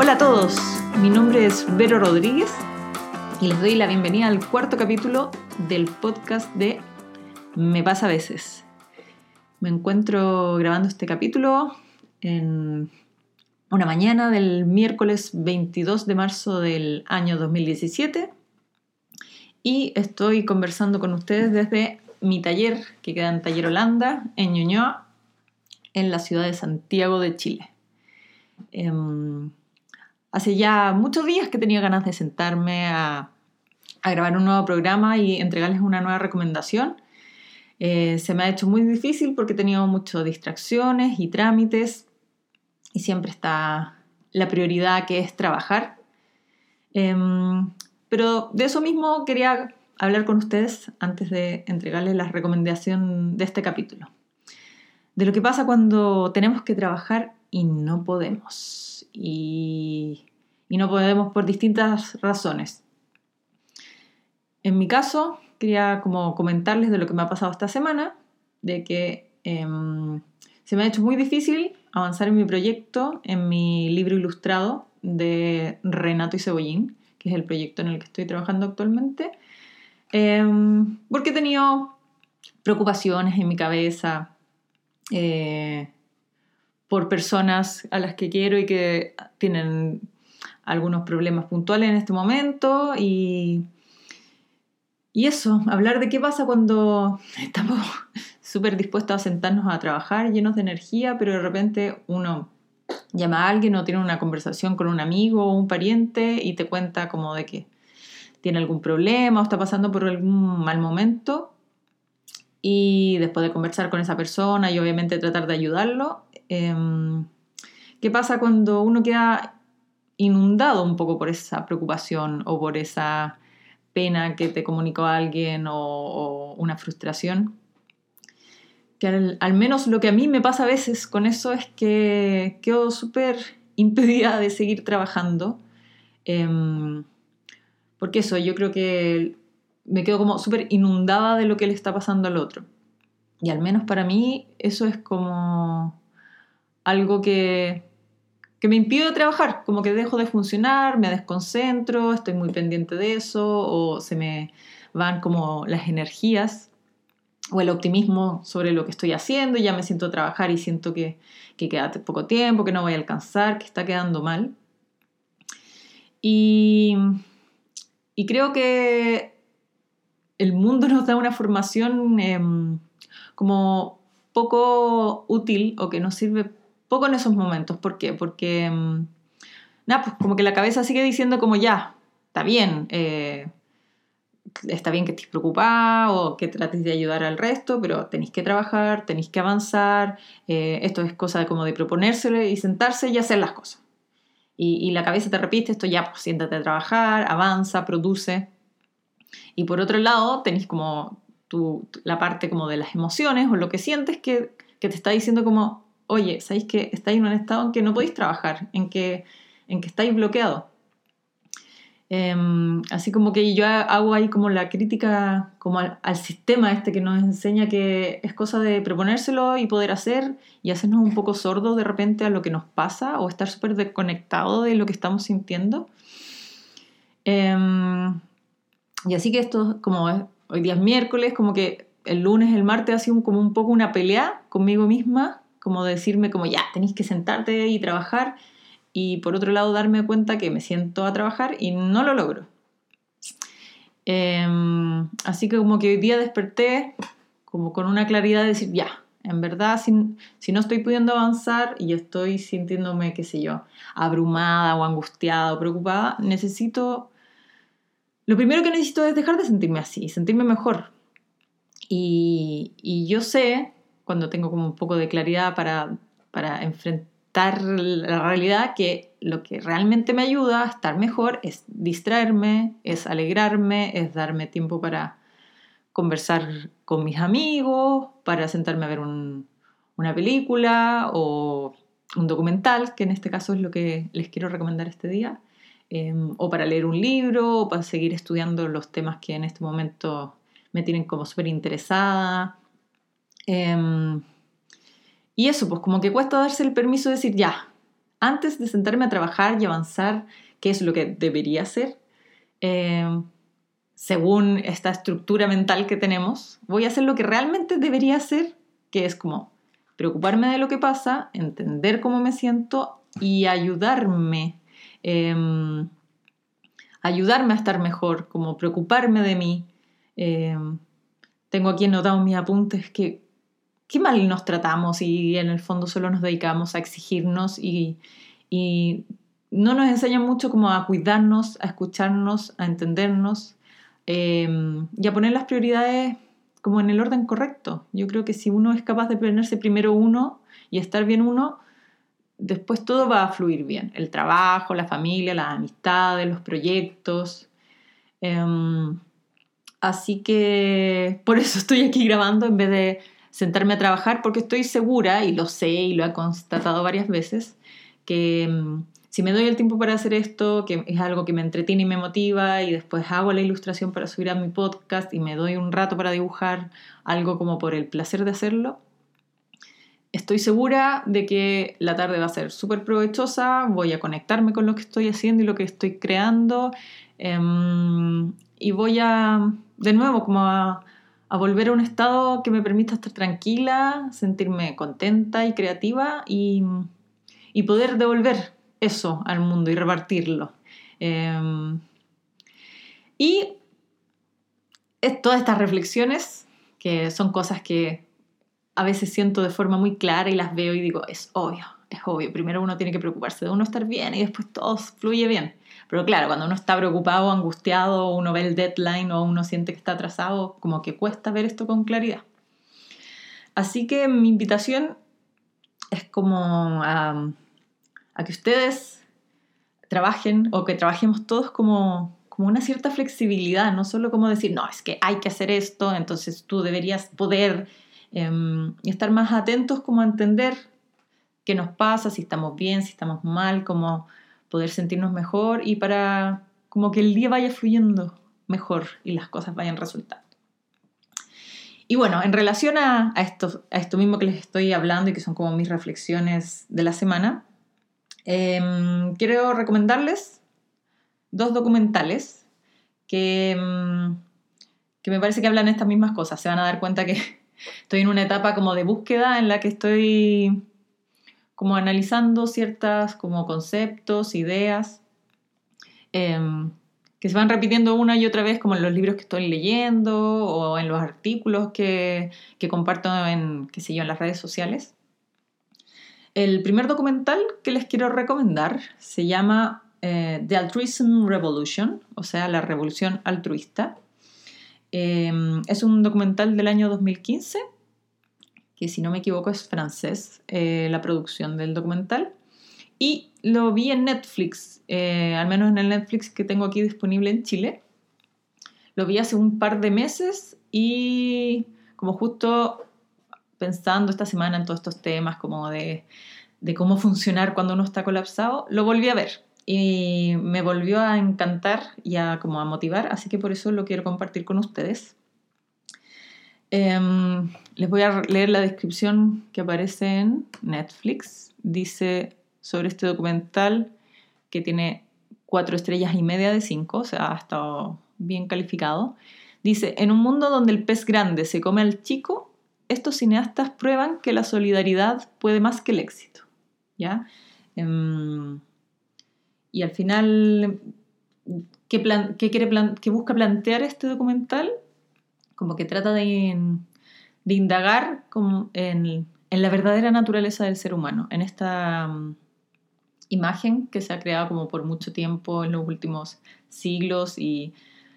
Hola a todos, mi nombre es Vero Rodríguez y les doy la bienvenida al cuarto capítulo del podcast de Me pasa a veces. Me encuentro grabando este capítulo en una mañana del miércoles 22 de marzo del año 2017 y estoy conversando con ustedes desde mi taller que queda en Taller Holanda, en Ñuñoa, en la ciudad de Santiago de Chile. Em, hace ya muchos días que tenía ganas de sentarme a, grabar un nuevo programa y entregarles una nueva recomendación. Eh, se me ha hecho muy difícil porque he tenido muchas distracciones y trámites y siempre está la prioridad que es trabajar. Em, pero de eso mismo quería hablar con ustedes antes de entregarles la recomendación de este capítulo. De lo que pasa cuando tenemos que trabajar y no podemos. Y, no podemos por distintas razones. En mi caso, quería como comentarles de lo que me ha pasado esta semana, de que em, se me ha hecho muy difícil avanzar en mi proyecto, en mi libro ilustrado de Renato y Cebollín, que es el proyecto en el que estoy trabajando actualmente, em, porque he tenido preocupaciones en mi cabeza eh, por personas a las que quiero y que tienen algunos problemas puntuales en este momento y, y eso, hablar de qué pasa cuando estamos súper dispuestos a sentarnos a trabajar llenos de energía, pero de repente uno llama a alguien o tiene una conversación con un amigo o un pariente y te cuenta como de que tiene algún problema o está pasando por algún mal momento y después de conversar con esa persona y obviamente tratar de ayudarlo, em, ¿qué pasa cuando uno queda inundado un poco por esa preocupación o por esa pena que te comunicó alguien o una frustración? que al, menos lo que a mí me pasa a veces con eso es que quedo súper impedida de seguir trabajando. Em, porque eso, yo creo que me quedo como súper inundada de lo que le está pasando al otro. Y al menos para mí eso es como algo que, que me impide trabajar, como que dejo de funcionar, me desconcentro, estoy muy pendiente de eso o se me van como las energías o el optimismo sobre lo que estoy haciendo, y ya me siento a trabajar y siento que, que queda poco tiempo, que no voy a alcanzar, que está quedando mal. Y, y creo que el mundo nos da una formación em, como poco útil o que nos sirve poco en esos momentos. ¿Por qué? Porque, em, nada, pues como que la cabeza sigue diciendo como ya, está bien, eh, está bien que estés preocupada o que trates de ayudar al resto, pero tenéis que trabajar, tenéis que avanzar. Eh, esto es cosa como de proponérselo y sentarse y hacer las cosas. Y, la cabeza te repite esto, ya, pues siéntate a trabajar, avanza, produce. Y por otro lado, tenéis como tu, la parte como de las emociones o lo que sientes que, que te está diciendo como, oye, ¿sabéis que estáis en un estado en que no podéis trabajar, en que, en que estáis bloqueados? Em, así como que yo hago ahí como la crítica como al, sistema este que nos enseña que es cosa de proponérselo y poder hacer y hacernos un poco sordos de repente a lo que nos pasa o estar súper desconectado de lo que estamos sintiendo. Em, y así que esto, como hoy día es miércoles, como que el lunes, el martes ha sido como un poco una pelea conmigo misma, como decirme como ya, tenéis que sentarte y trabajar y por otro lado darme cuenta que me siento a trabajar y no lo logro. Em, así que como que hoy día desperté como con una claridad de decir, ya, en verdad, si, si, no estoy pudiendo avanzar y estoy sintiéndome, qué sé yo, abrumada o angustiada o preocupada, necesito... Lo primero que necesito es dejar de sentirme así, sentirme mejor. Y, yo sé, cuando tengo como un poco de claridad para enfrentar la realidad que lo que realmente me ayuda a estar mejor es distraerme, es alegrarme, es darme tiempo para conversar con mis amigos, para sentarme a ver una película o un documental, que en este caso es lo que les quiero recomendar este día, em, o para leer un libro, o para seguir estudiando los temas que en este momento me tienen como súper interesada. Em, y eso, pues como que cuesta darse el permiso de decir, ya, antes de sentarme a trabajar y avanzar, qué es lo que debería hacer, eh, según esta estructura mental que tenemos, voy a hacer lo que realmente debería hacer, que es como preocuparme de lo que pasa, entender cómo me siento y ayudarme, em, ayudarme a estar mejor, como preocuparme de mí. Em, tengo aquí anotados mis apuntes que qué mal nos tratamos y en el fondo solo nos dedicamos a exigirnos y, no nos enseñan mucho como a cuidarnos, a escucharnos, a entendernos em, y a poner las prioridades como en el orden correcto. Yo creo que si uno es capaz de ponerse primero uno y estar bien uno, después todo va a fluir bien. El trabajo, la familia, las amistades, los proyectos. Em, así que por eso estoy aquí grabando en vez de sentarme a trabajar porque estoy segura, y lo sé y lo he constatado varias veces, que mm, si me doy el tiempo para hacer esto, que es algo que me entretiene y me motiva, y después hago la ilustración para subir a mi podcast y me doy un rato para dibujar algo como por el placer de hacerlo, estoy segura de que la tarde va a ser súper provechosa, voy a conectarme con lo que estoy haciendo y lo que estoy creando, em, y voy a, de nuevo, como a volver a un estado que me permita estar tranquila, sentirme contenta y creativa y, poder devolver eso al mundo y repartirlo. Em, y todas estas reflexiones, que son cosas que a veces siento de forma muy clara y las veo y digo, es obvio, es obvio. Primero uno tiene que preocuparse de uno estar bien y después todo fluye bien. Pero claro, cuando uno está preocupado, angustiado, uno ve el deadline o uno siente que está atrasado, como que cuesta ver esto con claridad. Así que mi invitación es como a, que ustedes trabajen o que trabajemos todos como, como una cierta flexibilidad, no solo como decir, no, es que hay que hacer esto, entonces tú deberías poder em, y estar más atentos como a entender qué nos pasa, si estamos bien, si estamos mal, como poder sentirnos mejor y para como que el día vaya fluyendo mejor y las cosas vayan resultando. Y bueno, en relación a, esto, a esto mismo que les estoy hablando y que son como mis reflexiones de la semana, em, quiero recomendarles dos documentales que, em, que me parece que hablan estas mismas cosas. Se van a dar cuenta que estoy en una etapa como de búsqueda en la que estoy como analizando ciertas como conceptos, ideas, em, que se van repitiendo una y otra vez como en los libros que estoy leyendo o en los artículos que, que comparto en, qué sé yo, en las redes sociales. El primer documental que les quiero recomendar se llama eh, The Altruism Revolution, o sea, la revolución altruista. Em, es un documental del año 2015 que si no me equivoco es francés, eh, la producción del documental. Y lo vi en Netflix, eh, al menos en el Netflix que tengo aquí disponible en Chile. Lo vi hace un par de meses y como justo pensando esta semana en todos estos temas como de, de cómo funcionar cuando uno está colapsado, lo volví a ver y me volvió a encantar y a, como a motivar, así que por eso lo quiero compartir con ustedes. Em, les voy a leer la descripción que aparece en Netflix. Dice sobre este documental que tiene cuatro estrellas y media de cinco, o sea, ha estado bien calificado. Dice, en un mundo donde el pez grande se come al chico, estos cineastas prueban que la solidaridad puede más que el éxito. ¿Ya? Em, y al final, ¿qué, plan, qué, quiere ¿qué busca plantear este documental? como que trata de, indagar en, la verdadera naturaleza del ser humano, en esta mm, imagen que se ha creado como por mucho tiempo en los últimos siglos y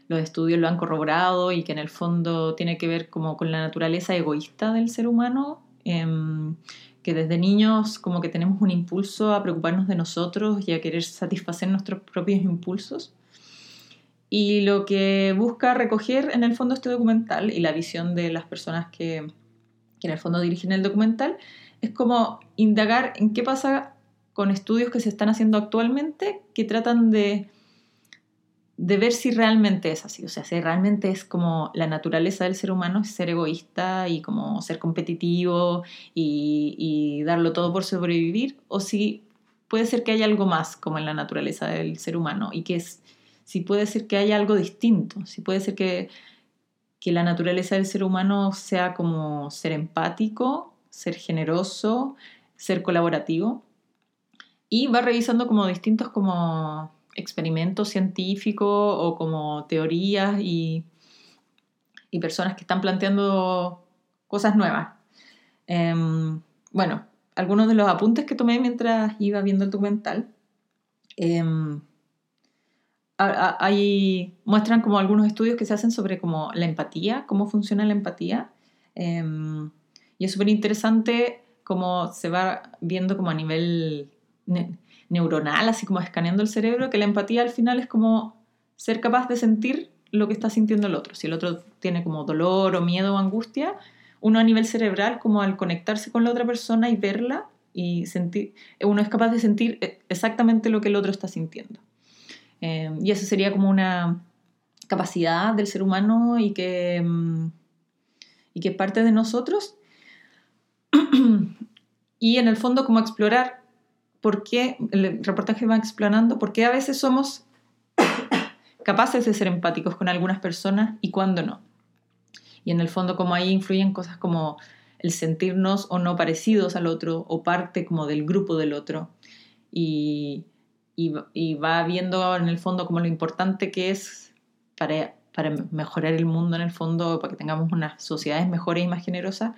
los estudios lo han corroborado y que en el fondo tiene que ver como con la naturaleza egoísta del ser humano, em, que desde niños como que tenemos un impulso a preocuparnos de nosotros y a querer satisfacer nuestros propios impulsos. Y lo que busca recoger en el fondo este documental y la visión de las personas que, en el fondo dirigen el documental es como indagar en qué pasa con estudios que se están haciendo actualmente que tratan de, de ver si realmente es así, o sea, si realmente es como la naturaleza del ser humano ser egoísta y como ser competitivo y, y darlo todo por sobrevivir, o si puede ser que haya algo más como en la naturaleza del ser humano y que es, si puede ser que haya algo distinto, si puede ser que, que la naturaleza del ser humano sea como ser empático, ser generoso, ser colaborativo. Y va revisando como distintos como experimentos científicos o como teorías y, y personas que están planteando cosas nuevas. Em, bueno, algunos de los apuntes que tomé mientras iba viendo el documental. Em, hay, muestran como algunos estudios que se hacen sobre como la empatía, cómo funciona la empatía. Em, y es súper interesante cómo se va viendo como a nivel neuronal, así como escaneando el cerebro, que la empatía al final es como ser capaz de sentir lo que está sintiendo el otro. Si el otro tiene como dolor o miedo o angustia, uno a nivel cerebral, como al conectarse con la otra persona y verla, y sentir, uno es capaz de sentir eh, exactamente lo que el otro está sintiendo. Eh, y eso sería como una capacidad del ser humano y que, mm, y que parte de nosotros. y en el fondo como explorar por qué, el reportaje va explanando, por qué a veces somos capaces de ser empáticos con algunas personas y cuándo no. Y en el fondo como ahí influyen cosas como el sentirnos o no parecidos al otro o parte como del grupo del otro. Y, y, va viendo en el fondo como lo importante que es para, para mejorar el mundo en el fondo, para que tengamos unas sociedades mejores y más generosas,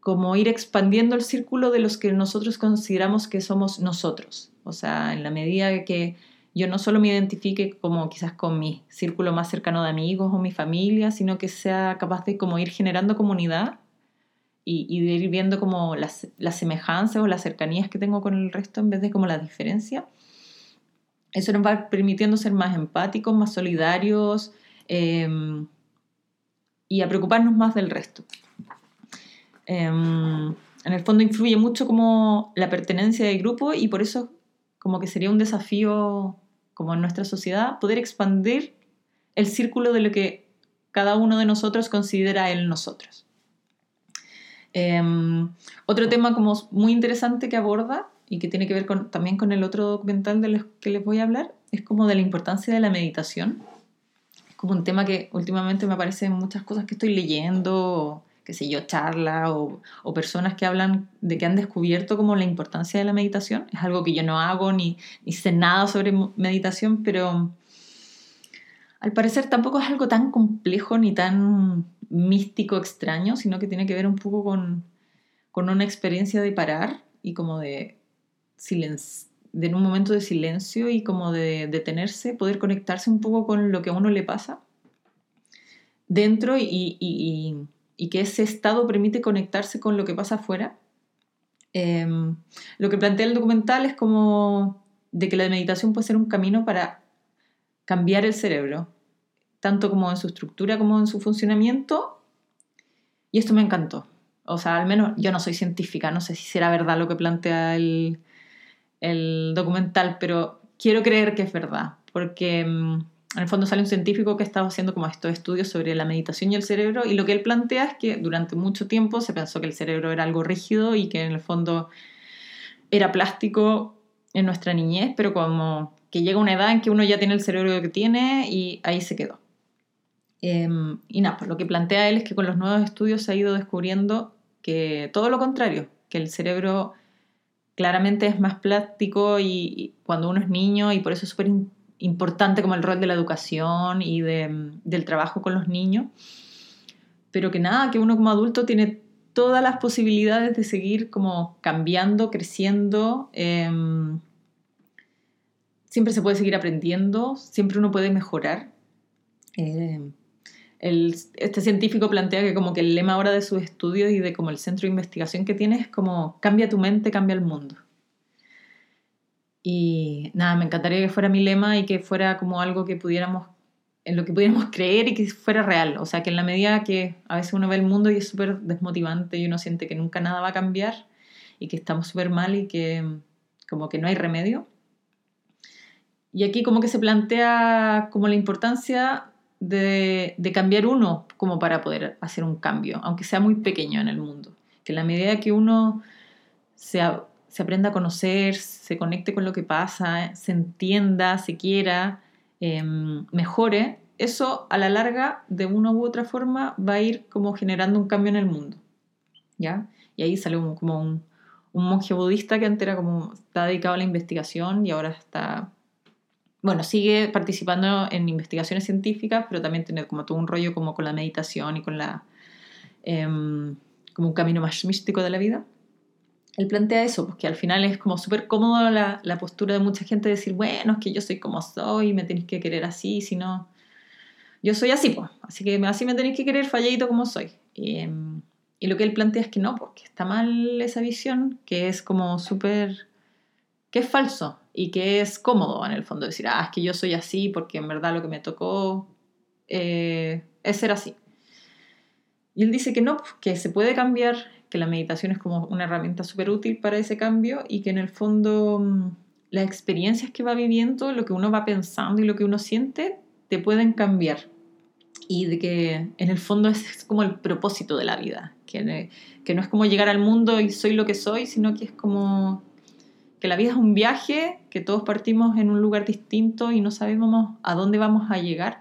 como ir expandiendo el círculo de los que nosotros consideramos que somos nosotros. O sea, en la medida que yo no solo me identifique como quizás con mi círculo más cercano de amigos o mi familia, sino que sea capaz de como ir generando comunidad y, de ir viendo como las, las, semejanzas o las cercanías que tengo con el resto en vez de como la diferencia. Eso nos va permitiendo ser más empáticos, más solidarios em, y a preocuparnos más del resto. Em, en el fondo influye mucho como la pertenencia del grupo y por eso como que sería un desafío como en nuestra sociedad poder expandir el círculo de lo que cada uno de nosotros considera el nosotros. Em, otro tema como muy interesante que aborda y que tiene que ver con, también con el otro documental de los que les voy a hablar es como de la importancia de la meditación. Es como un tema que últimamente me aparece en muchas cosas que estoy leyendo qué sé yo, charlas o, personas que hablan de que han descubierto como la importancia de la meditación. Es algo que yo no hago ni, sé nada sobre meditación, pero al parecer tampoco es algo tan complejo ni tan místico extraño, sino que tiene que ver un poco con, con una experiencia de parar y como de silencio de en un momento de silencio y como de detenerse, poder conectarse un poco con lo que a uno le pasa dentro y que ese estado permite conectarse con lo que pasa afuera. Em, lo que plantea el documental es como de que la meditación puede ser un camino para cambiar el cerebro, tanto como en su estructura como en su funcionamiento. Y esto me encantó. O sea, al menos yo no soy científica, no sé si será verdad lo que plantea el, el documental, pero quiero creer que es verdad, porque em, en el fondo sale un científico que estaba haciendo como estos estudios sobre la meditación y el cerebro y lo que él plantea es que durante mucho tiempo se pensó que el cerebro era algo rígido y que en el fondo era plástico en nuestra niñez, pero como que llega una edad en que uno ya tiene el cerebro que tiene y ahí se quedó. Em, y nada, pues lo que plantea él es que con los nuevos estudios se ha ido descubriendo que todo lo contrario, que el cerebro claramente es más plástico y, cuando uno es niño y por eso es súper importante como el rol de la educación y del trabajo con los niños, pero que nada, que uno como adulto tiene todas las posibilidades de seguir como cambiando, creciendo. Em, siempre se puede seguir aprendiendo, siempre uno puede mejorar. Em, este científico plantea que como que el lema ahora de sus estudios y de como el centro de investigación que tiene es como cambia tu mente, cambia el mundo. Y nada, me encantaría que fuera mi lema y que fuera como algo que pudiéramos, en lo que pudiéramos creer y que fuera real. O sea, que en la medida que a veces uno ve el mundo y es súper desmotivante y uno siente que nunca nada va a cambiar y que estamos súper mal y que como que no hay remedio. Y aquí como que se plantea como la importancia de, de cambiar uno como para poder hacer un cambio, aunque sea muy pequeño en el mundo. Que en la medida que uno sea se aprenda a conocer, se conecte con lo que pasa, se entienda, se quiera, em, mejore, eso a la larga, de una u otra forma, va a ir como generando un cambio en el mundo. ¿Ya? Y ahí sale como un, un monje budista que antes era como, está dedicado a la investigación y ahora está, bueno, sigue participando en investigaciones científicas, pero también tiene como todo un rollo como con la meditación y con la, em, como un camino más místico de la vida. Él plantea eso, porque al final es como súper cómodo la, la, postura de mucha gente de decir, bueno, es que yo soy como soy, me tenéis que querer así, si no, yo soy así, pues, así que así me tenéis que querer falladito como soy. Y, em, y lo que él plantea es que no, porque está mal esa visión, que es como súper, que es falso y que es cómodo en el fondo decir, ah, es que yo soy así porque en verdad lo que me tocó eh, es ser así. Y él dice que no, que se puede cambiar, que la meditación es como una herramienta súper útil para ese cambio y que en el fondo mm, las experiencias que va viviendo, lo que uno va pensando y lo que uno siente, te pueden cambiar. Y de que en el fondo es, como el propósito de la vida, que, que no es como llegar al mundo y soy lo que soy, sino que es como que la vida es un viaje, que todos partimos en un lugar distinto y no sabemos a dónde vamos a llegar,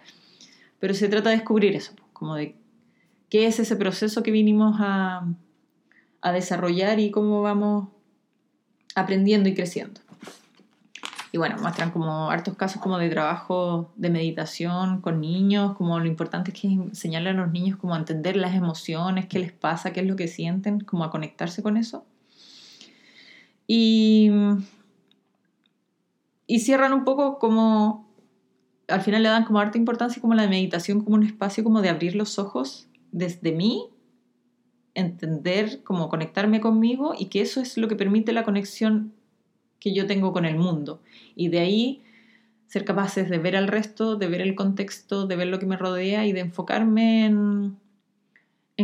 pero se trata de descubrir eso, como de qué es ese proceso que vinimos a, a desarrollar y cómo vamos aprendiendo y creciendo. Y bueno, muestran como hartos casos como de trabajo de meditación con niños, como lo importante es que enseñarle a los niños como a entender las emociones, qué les pasa, qué es lo que sienten, como a conectarse con eso. Y, y cierran un poco como, al final le dan como harta importancia como la meditación como un espacio como de abrir los ojos desde mí, entender, como conectarme conmigo y que eso es lo que permite la conexión que yo tengo con el mundo. Y de ahí ser capaces de ver al resto, de ver el contexto, de ver lo que me rodea y de enfocarme en,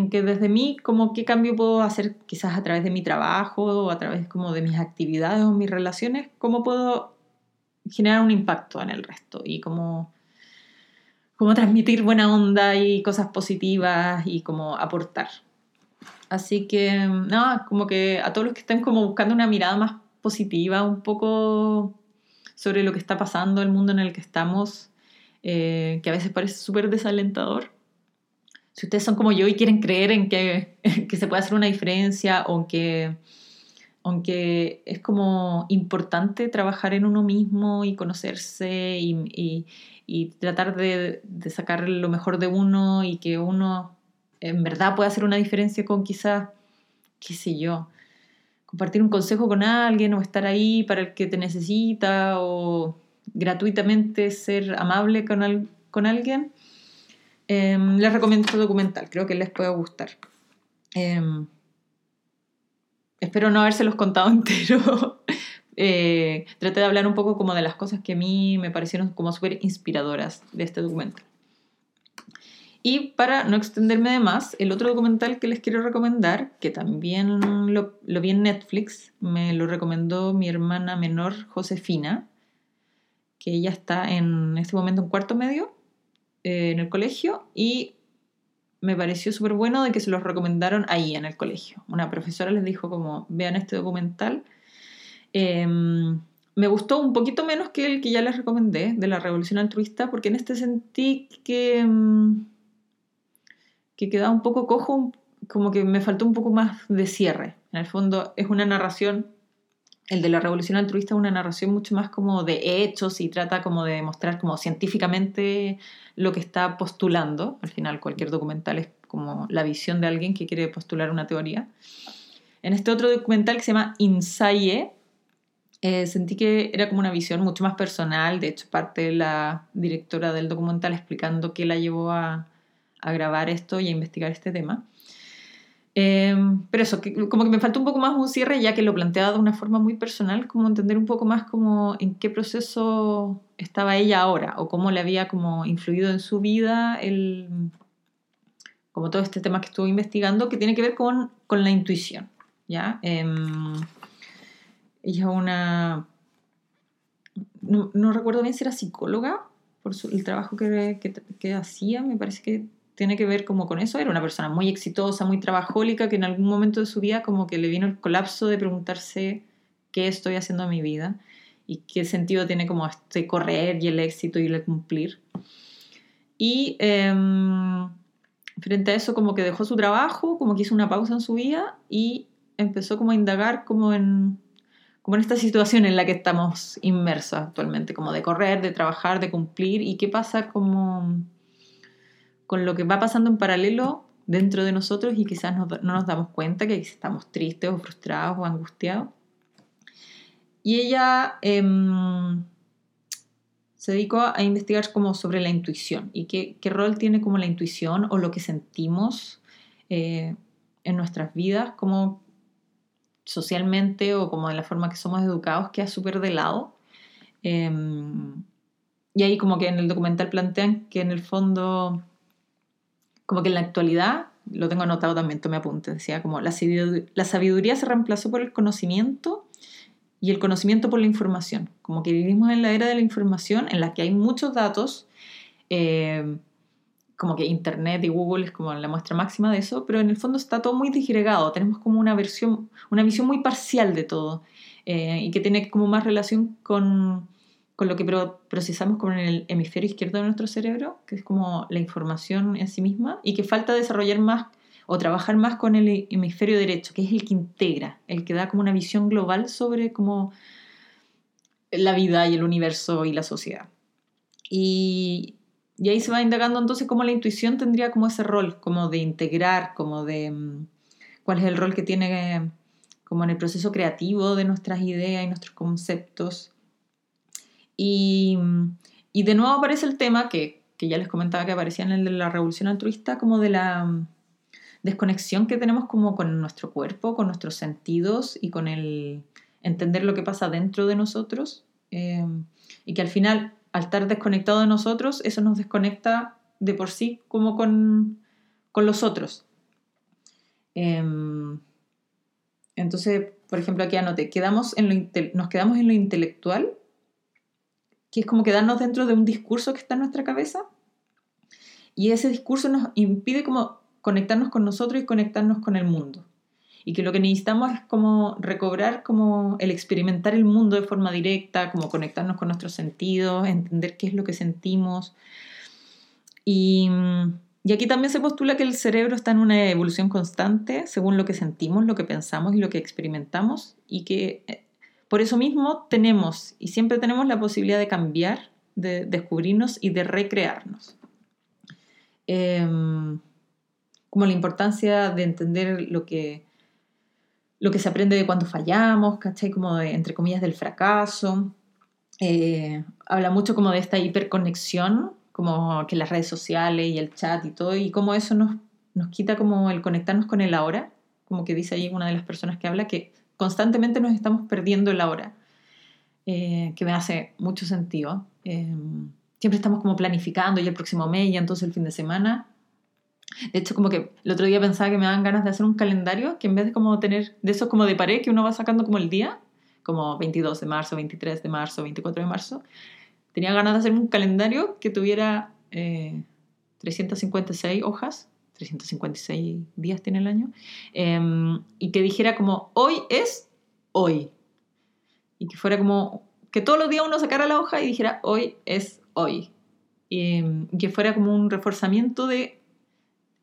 que desde mí, como qué cambio puedo hacer quizás a través de mi trabajo o a través como de mis actividades o mis relaciones, cómo puedo generar un impacto en el resto y cómo, cómo transmitir buena onda y cosas positivas y cómo aportar. Así que, nada, como que a todos los que estén como buscando una mirada más positiva un poco sobre lo que está pasando, el mundo en el que estamos, eh, que a veces parece súper desalentador. Si ustedes son como yo y quieren creer en que, que se puede hacer una diferencia aunque es como importante trabajar en uno mismo y conocerse y, y, tratar de, de, sacar lo mejor de uno y que uno en verdad pueda hacer una diferencia con quizás, qué sé yo, compartir un consejo con alguien o estar ahí para el que te necesita o gratuitamente ser amable con, con alguien, em, les recomiendo este documental, creo que les puede gustar. Em, espero no habérselos contado entero. eh, traté de hablar un poco como de las cosas que a mí me parecieron como súper inspiradoras de este documental. Y para no extenderme de más, el otro documental que les quiero recomendar, que también lo, vi en Netflix, me lo recomendó mi hermana menor Josefina, que ella está en este momento en cuarto medio eh, en el colegio y me pareció súper bueno de que se los recomendaron ahí en el colegio. Una profesora les dijo como, vean este documental. Em, me gustó un poquito menos que el que ya les recomendé, de la Revolución Altruista, porque en este sentí que... Em, que quedaba un poco cojo, como que me faltó un poco más de cierre. En el fondo es una narración, el de la revolución altruista es una narración mucho más como de hechos y trata como de demostrar como científicamente lo que está postulando. Al final cualquier documental es como la visión de alguien que quiere postular una teoría. En este otro documental que se llama Insaye, eh, sentí que era como una visión mucho más personal, de hecho parte de la directora del documental explicando qué la llevó a, a grabar esto y a investigar este tema. Em, pero eso, como que me falta un poco más un cierre, ya que lo planteaba de una forma muy personal, como entender un poco más como en qué proceso estaba ella ahora, o cómo le había como influido en su vida el, como todo este tema que estuvo investigando, que tiene que ver con, con la intuición, ¿ya? Em, ella es una... No, recuerdo bien si era psicóloga, por el trabajo que, que hacía, me parece que tiene que ver como con eso. Era una persona muy exitosa, muy trabajólica, que en algún momento de su vida como que le vino el colapso de preguntarse qué estoy haciendo en mi vida y qué sentido tiene como este correr y el éxito y el cumplir. Y em, frente a eso como que dejó su trabajo, como que hizo una pausa en su vida y empezó como a indagar como en, como en esta situación en la que estamos inmersos actualmente, como de correr, de trabajar, de cumplir y qué pasa como con lo que va pasando en paralelo dentro de nosotros y quizás no, nos damos cuenta que estamos tristes o frustrados o angustiados. Y ella em, se dedicó a investigar como sobre la intuición y qué, qué, rol tiene como la intuición o lo que sentimos eh, en nuestras vidas, como socialmente o como de la forma que somos educados, queda súper de lado. Em, y ahí como que en el documental plantean que en el fondo como que en la actualidad, lo tengo anotado también, tome apunte, decía como la sabiduría se reemplazó por el conocimiento y el conocimiento por la información. Como que vivimos en la era de la información en la que hay muchos datos, eh, como que Internet y Google es como la muestra máxima de eso, pero en el fondo está todo muy disgregado, tenemos como una, versión, una visión muy parcial de todo eh, y que tiene como más relación con con lo que procesamos con el hemisferio izquierdo de nuestro cerebro, que es como la información en sí misma, y que falta desarrollar más o trabajar más con el hemisferio derecho, que es el que integra, el que da como una visión global sobre como la vida y el universo y la sociedad. Y, y ahí se va indagando entonces cómo la intuición tendría como ese rol, como de integrar, como de mm, cuál es el rol que tiene como en el proceso creativo de nuestras ideas y nuestros conceptos y, y de nuevo aparece el tema que, que, ya les comentaba que aparecía en el de la revolución altruista, como de la mm, desconexión que tenemos como con nuestro cuerpo, con nuestros sentidos y con el entender lo que pasa dentro de nosotros. Eh, y que al final, al estar desconectado de nosotros, eso nos desconecta de por sí como con, con los otros. Eh, entonces, por ejemplo, aquí anoté, quedamos en lo, nos quedamos en lo intelectual que es como quedarnos dentro de un discurso que está en nuestra cabeza y ese discurso nos impide como conectarnos con nosotros y conectarnos con el mundo. Y que lo que necesitamos es como recobrar como el experimentar el mundo de forma directa, como conectarnos con nuestros sentidos, entender qué es lo que sentimos. Y, y aquí también se postula que el cerebro está en una evolución constante según lo que sentimos, lo que pensamos y lo que experimentamos y que eh, por eso mismo tenemos y siempre tenemos la posibilidad de cambiar, de descubrirnos y de recrearnos. Em, como la importancia de entender lo que, lo que se aprende de cuando fallamos, ¿cachai? Como entre comillas del fracaso. Eh, habla mucho como de esta hiperconexión, como que las redes sociales y el chat y todo, y cómo eso nos, nos quita como el conectarnos con el ahora, como que dice ahí una de las personas que habla, que constantemente nos estamos perdiendo la hora, eh, que me hace mucho sentido. Eh, siempre estamos como planificando y el próximo mes y entonces el fin de semana. De hecho, como que el otro día pensaba que me daban ganas de hacer un calendario que en vez de como tener de esos como de pared que uno va sacando como el día, como 22 de marzo, 23 de marzo, 24 de marzo, tenía ganas de hacer un calendario que tuviera 356 eh, hojas 356 días tiene el año, em, y que dijera como, hoy es hoy. Y que fuera como, que todos los días uno sacara la hoja y dijera, hoy es hoy. Y em, que fuera como un reforzamiento de,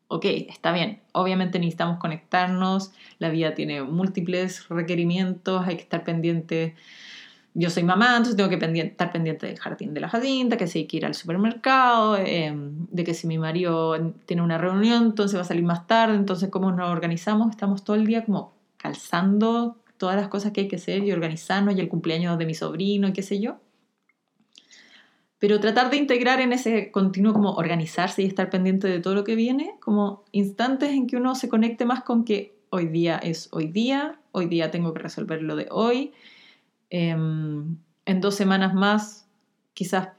ok, está bien, obviamente necesitamos conectarnos, la vida tiene múltiples requerimientos, hay que estar pendiente yo soy mamá, entonces tengo que estar pendiente del jardín de la jacinta, que si hay que ir al supermercado, em, de que si mi marido tiene una reunión, entonces va a salir más tarde, entonces cómo nos organizamos, estamos todo el día como calzando todas las cosas que hay que hacer y organizarnos y el cumpleaños de mi sobrino y qué sé yo. Pero tratar de integrar en ese continuo como organizarse y estar pendiente de todo lo que viene, como instantes en que uno se conecte más con que hoy día es hoy día, hoy día tengo que resolver lo de hoy, Em, en dos semanas más quizás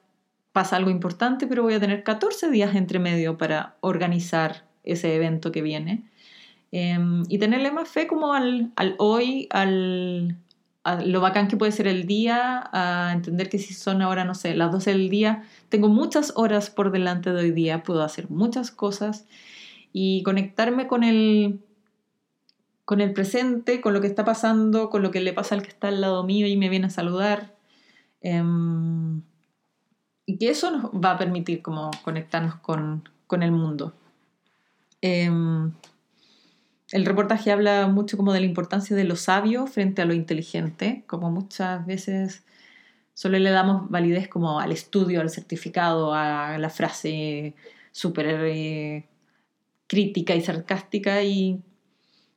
pasa algo importante, pero voy a tener 14 días entre medio para organizar ese evento que viene. Em, y tenerle más fe como al, al hoy, al, a lo bacán que puede ser el día, a entender que si son ahora, no sé, las 12 del día, tengo muchas horas por delante de hoy día, puedo hacer muchas cosas y conectarme con el, con el presente, con lo que está pasando, con lo que le pasa al que está al lado mío y me viene a saludar. Em, y que eso nos va a permitir como conectarnos con, con el mundo. Em, el reportaje habla mucho como de la importancia de lo sabio frente a lo inteligente, como muchas veces solo le damos validez como al estudio, al certificado, a la frase súper eh, crítica y sarcástica y,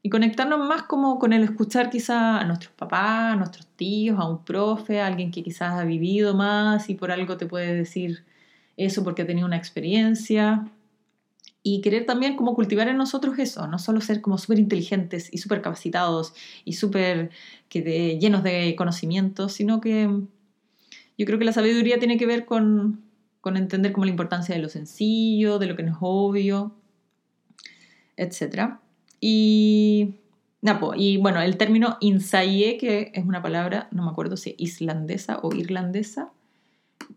y, conectarnos más como con el escuchar quizá a nuestros papás, a nuestros tíos, a un profe, a alguien que quizás ha vivido más y por algo te puede decir eso porque ha tenido una experiencia y querer también como cultivar en nosotros eso, no solo ser como súper inteligentes y súper capacitados y súper llenos de conocimientos, sino que yo creo que la sabiduría tiene que ver con, con entender como la importancia de lo sencillo, de lo que no es obvio, etc. Y, bueno, el término insaye, que es una palabra, no me acuerdo si islandesa o irlandesa,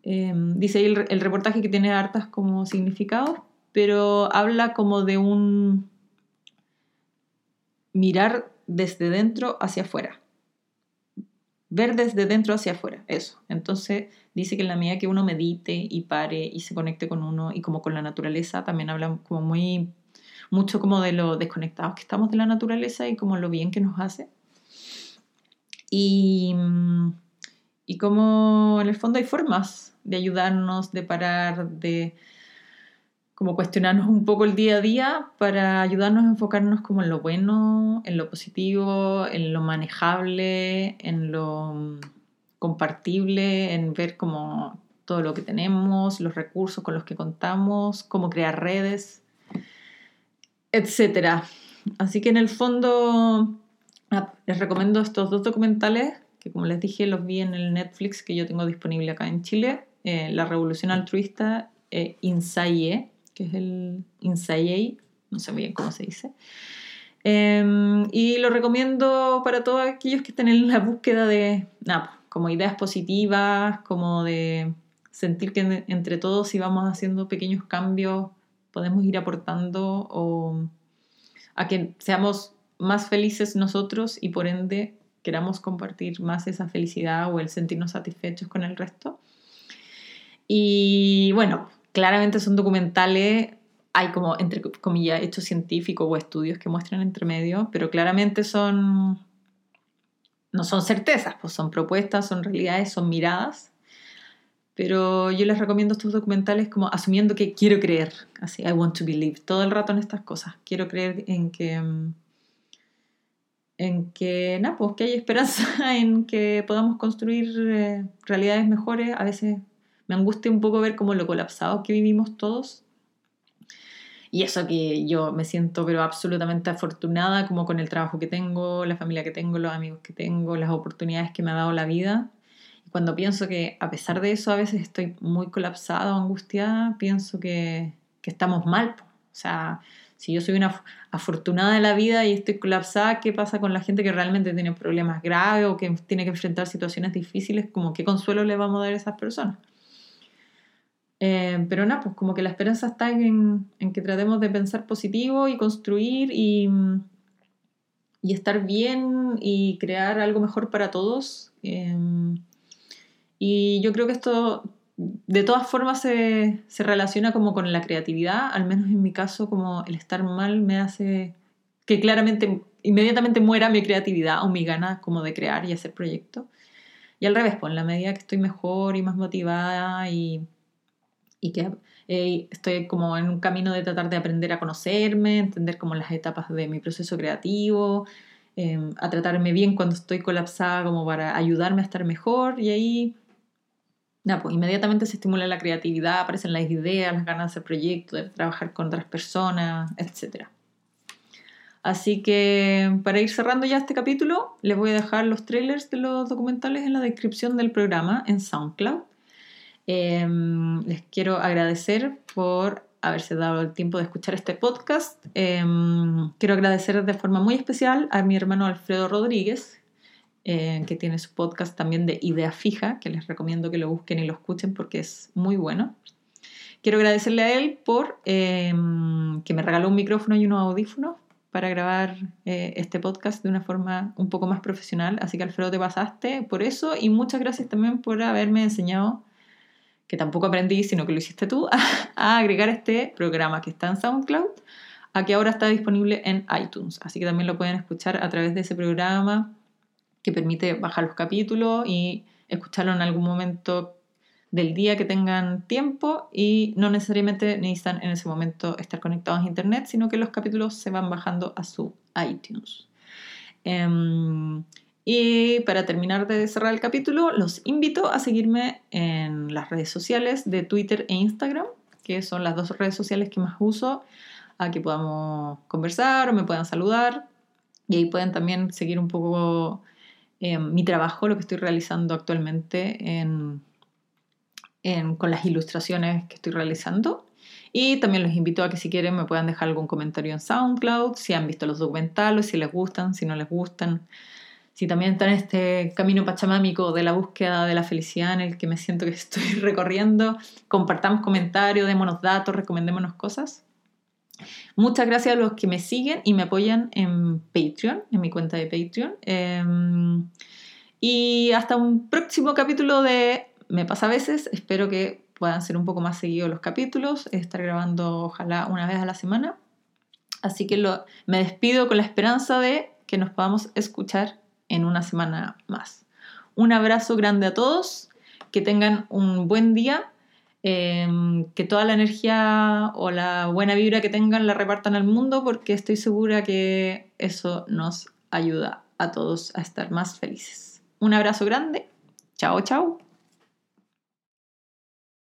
em, dice ahí el, el, reportaje que tiene hartas como significados, pero habla como de un mirar desde dentro hacia afuera ver desde dentro hacia afuera, eso. Entonces dice que en la medida que uno medite y pare y se conecte con uno y como con la naturaleza, también habla como muy, mucho como de lo desconectados que estamos de la naturaleza y como lo bien que nos hace. Y, y como en el fondo hay formas de ayudarnos, de parar, de como cuestionarnos un poco el día a día para ayudarnos a enfocarnos como en lo bueno, en lo positivo, en lo manejable, en lo mm, compartible, en ver como todo lo que tenemos, los recursos con los que contamos, cómo crear redes, etc. Así que en el fondo ah, les recomiendo estos dos documentales que como les dije los vi en el Netflix que yo tengo disponible acá en Chile, eh, La Revolución Altruista e Insaye que es el Insayei, no sé muy bien cómo se dice. Em, y lo recomiendo para todos aquellos que estén en la búsqueda de, nada, como ideas positivas, como de sentir que entre todos si vamos haciendo pequeños cambios podemos ir aportando o a que seamos más felices nosotros y por ende queramos compartir más esa felicidad o el sentirnos satisfechos con el resto. Y bueno, claramente son documentales, hay como, entre comillas, hechos científicos o estudios que muestran entre medio, pero claramente son, no son certezas, pues son propuestas, son realidades, son miradas. Pero yo les recomiendo estos documentales como asumiendo que quiero creer, así, I want to believe, todo el rato en estas cosas. Quiero creer en que, en que, nada, pues que hay esperanza, en que podamos construir eh, realidades mejores. A veces me angustia un poco ver como lo colapsado que vivimos todos. Y eso que yo me siento pero absolutamente afortunada como con el trabajo que tengo, la familia que tengo, los amigos que tengo, las oportunidades que me ha dado la vida. Cuando pienso que a pesar de eso a veces estoy muy colapsada o angustiada, pienso que, que estamos mal. O sea, si yo soy una afortunada de la vida y estoy colapsada, ¿qué pasa con la gente que realmente tiene problemas graves o que tiene que enfrentar situaciones difíciles? Como qué consuelo le vamos a dar a esas personas. Eh, pero nada, pues como que la esperanza está en, que tratemos de pensar positivo y construir y, y estar bien y crear algo mejor para todos. Em, y yo creo que esto de todas formas se, se, relaciona como con la creatividad, al menos en mi caso como el estar mal me hace que claramente inmediatamente muera mi creatividad o mi gana como de crear y hacer proyectos. Y al revés, pues en la medida que estoy mejor y más motivada y y que eh, estoy como en un camino de tratar de aprender a conocerme, entender como las etapas de mi proceso creativo, em, a tratarme bien cuando estoy colapsada como para ayudarme a estar mejor y ahí nada, pues inmediatamente se estimula la creatividad, aparecen las ideas, las ganas de hacer proyectos, de trabajar con otras personas, etc. Así que para ir cerrando ya este capítulo, les voy a dejar los trailers de los documentales en la descripción del programa en SoundCloud. Em, les quiero agradecer por haberse dado el tiempo de escuchar este podcast. Em, quiero agradecer de forma muy especial a mi hermano Alfredo Rodríguez, eh, que tiene su podcast también de Idea Fija, que les recomiendo que lo busquen y lo escuchen porque es muy bueno. Quiero agradecerle a él por em, que me regaló un micrófono y unos audífonos para grabar eh, este podcast de una forma un poco más profesional. Así que Alfredo te pasaste por eso y muchas gracias también por haberme enseñado, que tampoco aprendí, sino que lo hiciste tú, a, agregar este programa que está en SoundCloud, a que ahora está disponible en iTunes. Así que también lo pueden escuchar a través de ese programa que permite bajar los capítulos y escucharlo en algún momento del día que tengan tiempo y no necesariamente necesitan en ese momento estar conectados a internet, sino que los capítulos se van bajando a su iTunes. Em, y para terminar de cerrar el capítulo, los invito a seguirme en las redes sociales de Twitter e Instagram, que son las dos redes sociales que más uso, a que podamos conversar o me puedan saludar. Y ahí pueden también seguir un poco em, mi trabajo, lo que estoy realizando actualmente en con las ilustraciones que estoy realizando. Y también los invito a que si quieren me puedan dejar algún comentario en SoundCloud, si han visto los documentales, si les gustan, si no les gustan, si también están en este camino pachamámico de la búsqueda de la felicidad en el que me siento que estoy recorriendo, compartamos comentarios, démonos datos, recomendémonos cosas. Muchas gracias a los que me siguen y me apoyan en Patreon, en mi cuenta de Patreon. Em, y hasta un próximo capítulo de me pasa a veces, espero que puedan ser un poco más seguidos los capítulos, estar grabando ojalá una vez a la semana. Así que lo, me despido con la esperanza de que nos podamos escuchar en una semana más. Un abrazo grande a todos, que tengan un buen día, em, que toda la energía o la buena vibra que tengan la repartan al mundo porque estoy segura que eso nos ayuda a todos a estar más felices. Un abrazo grande, chao chao.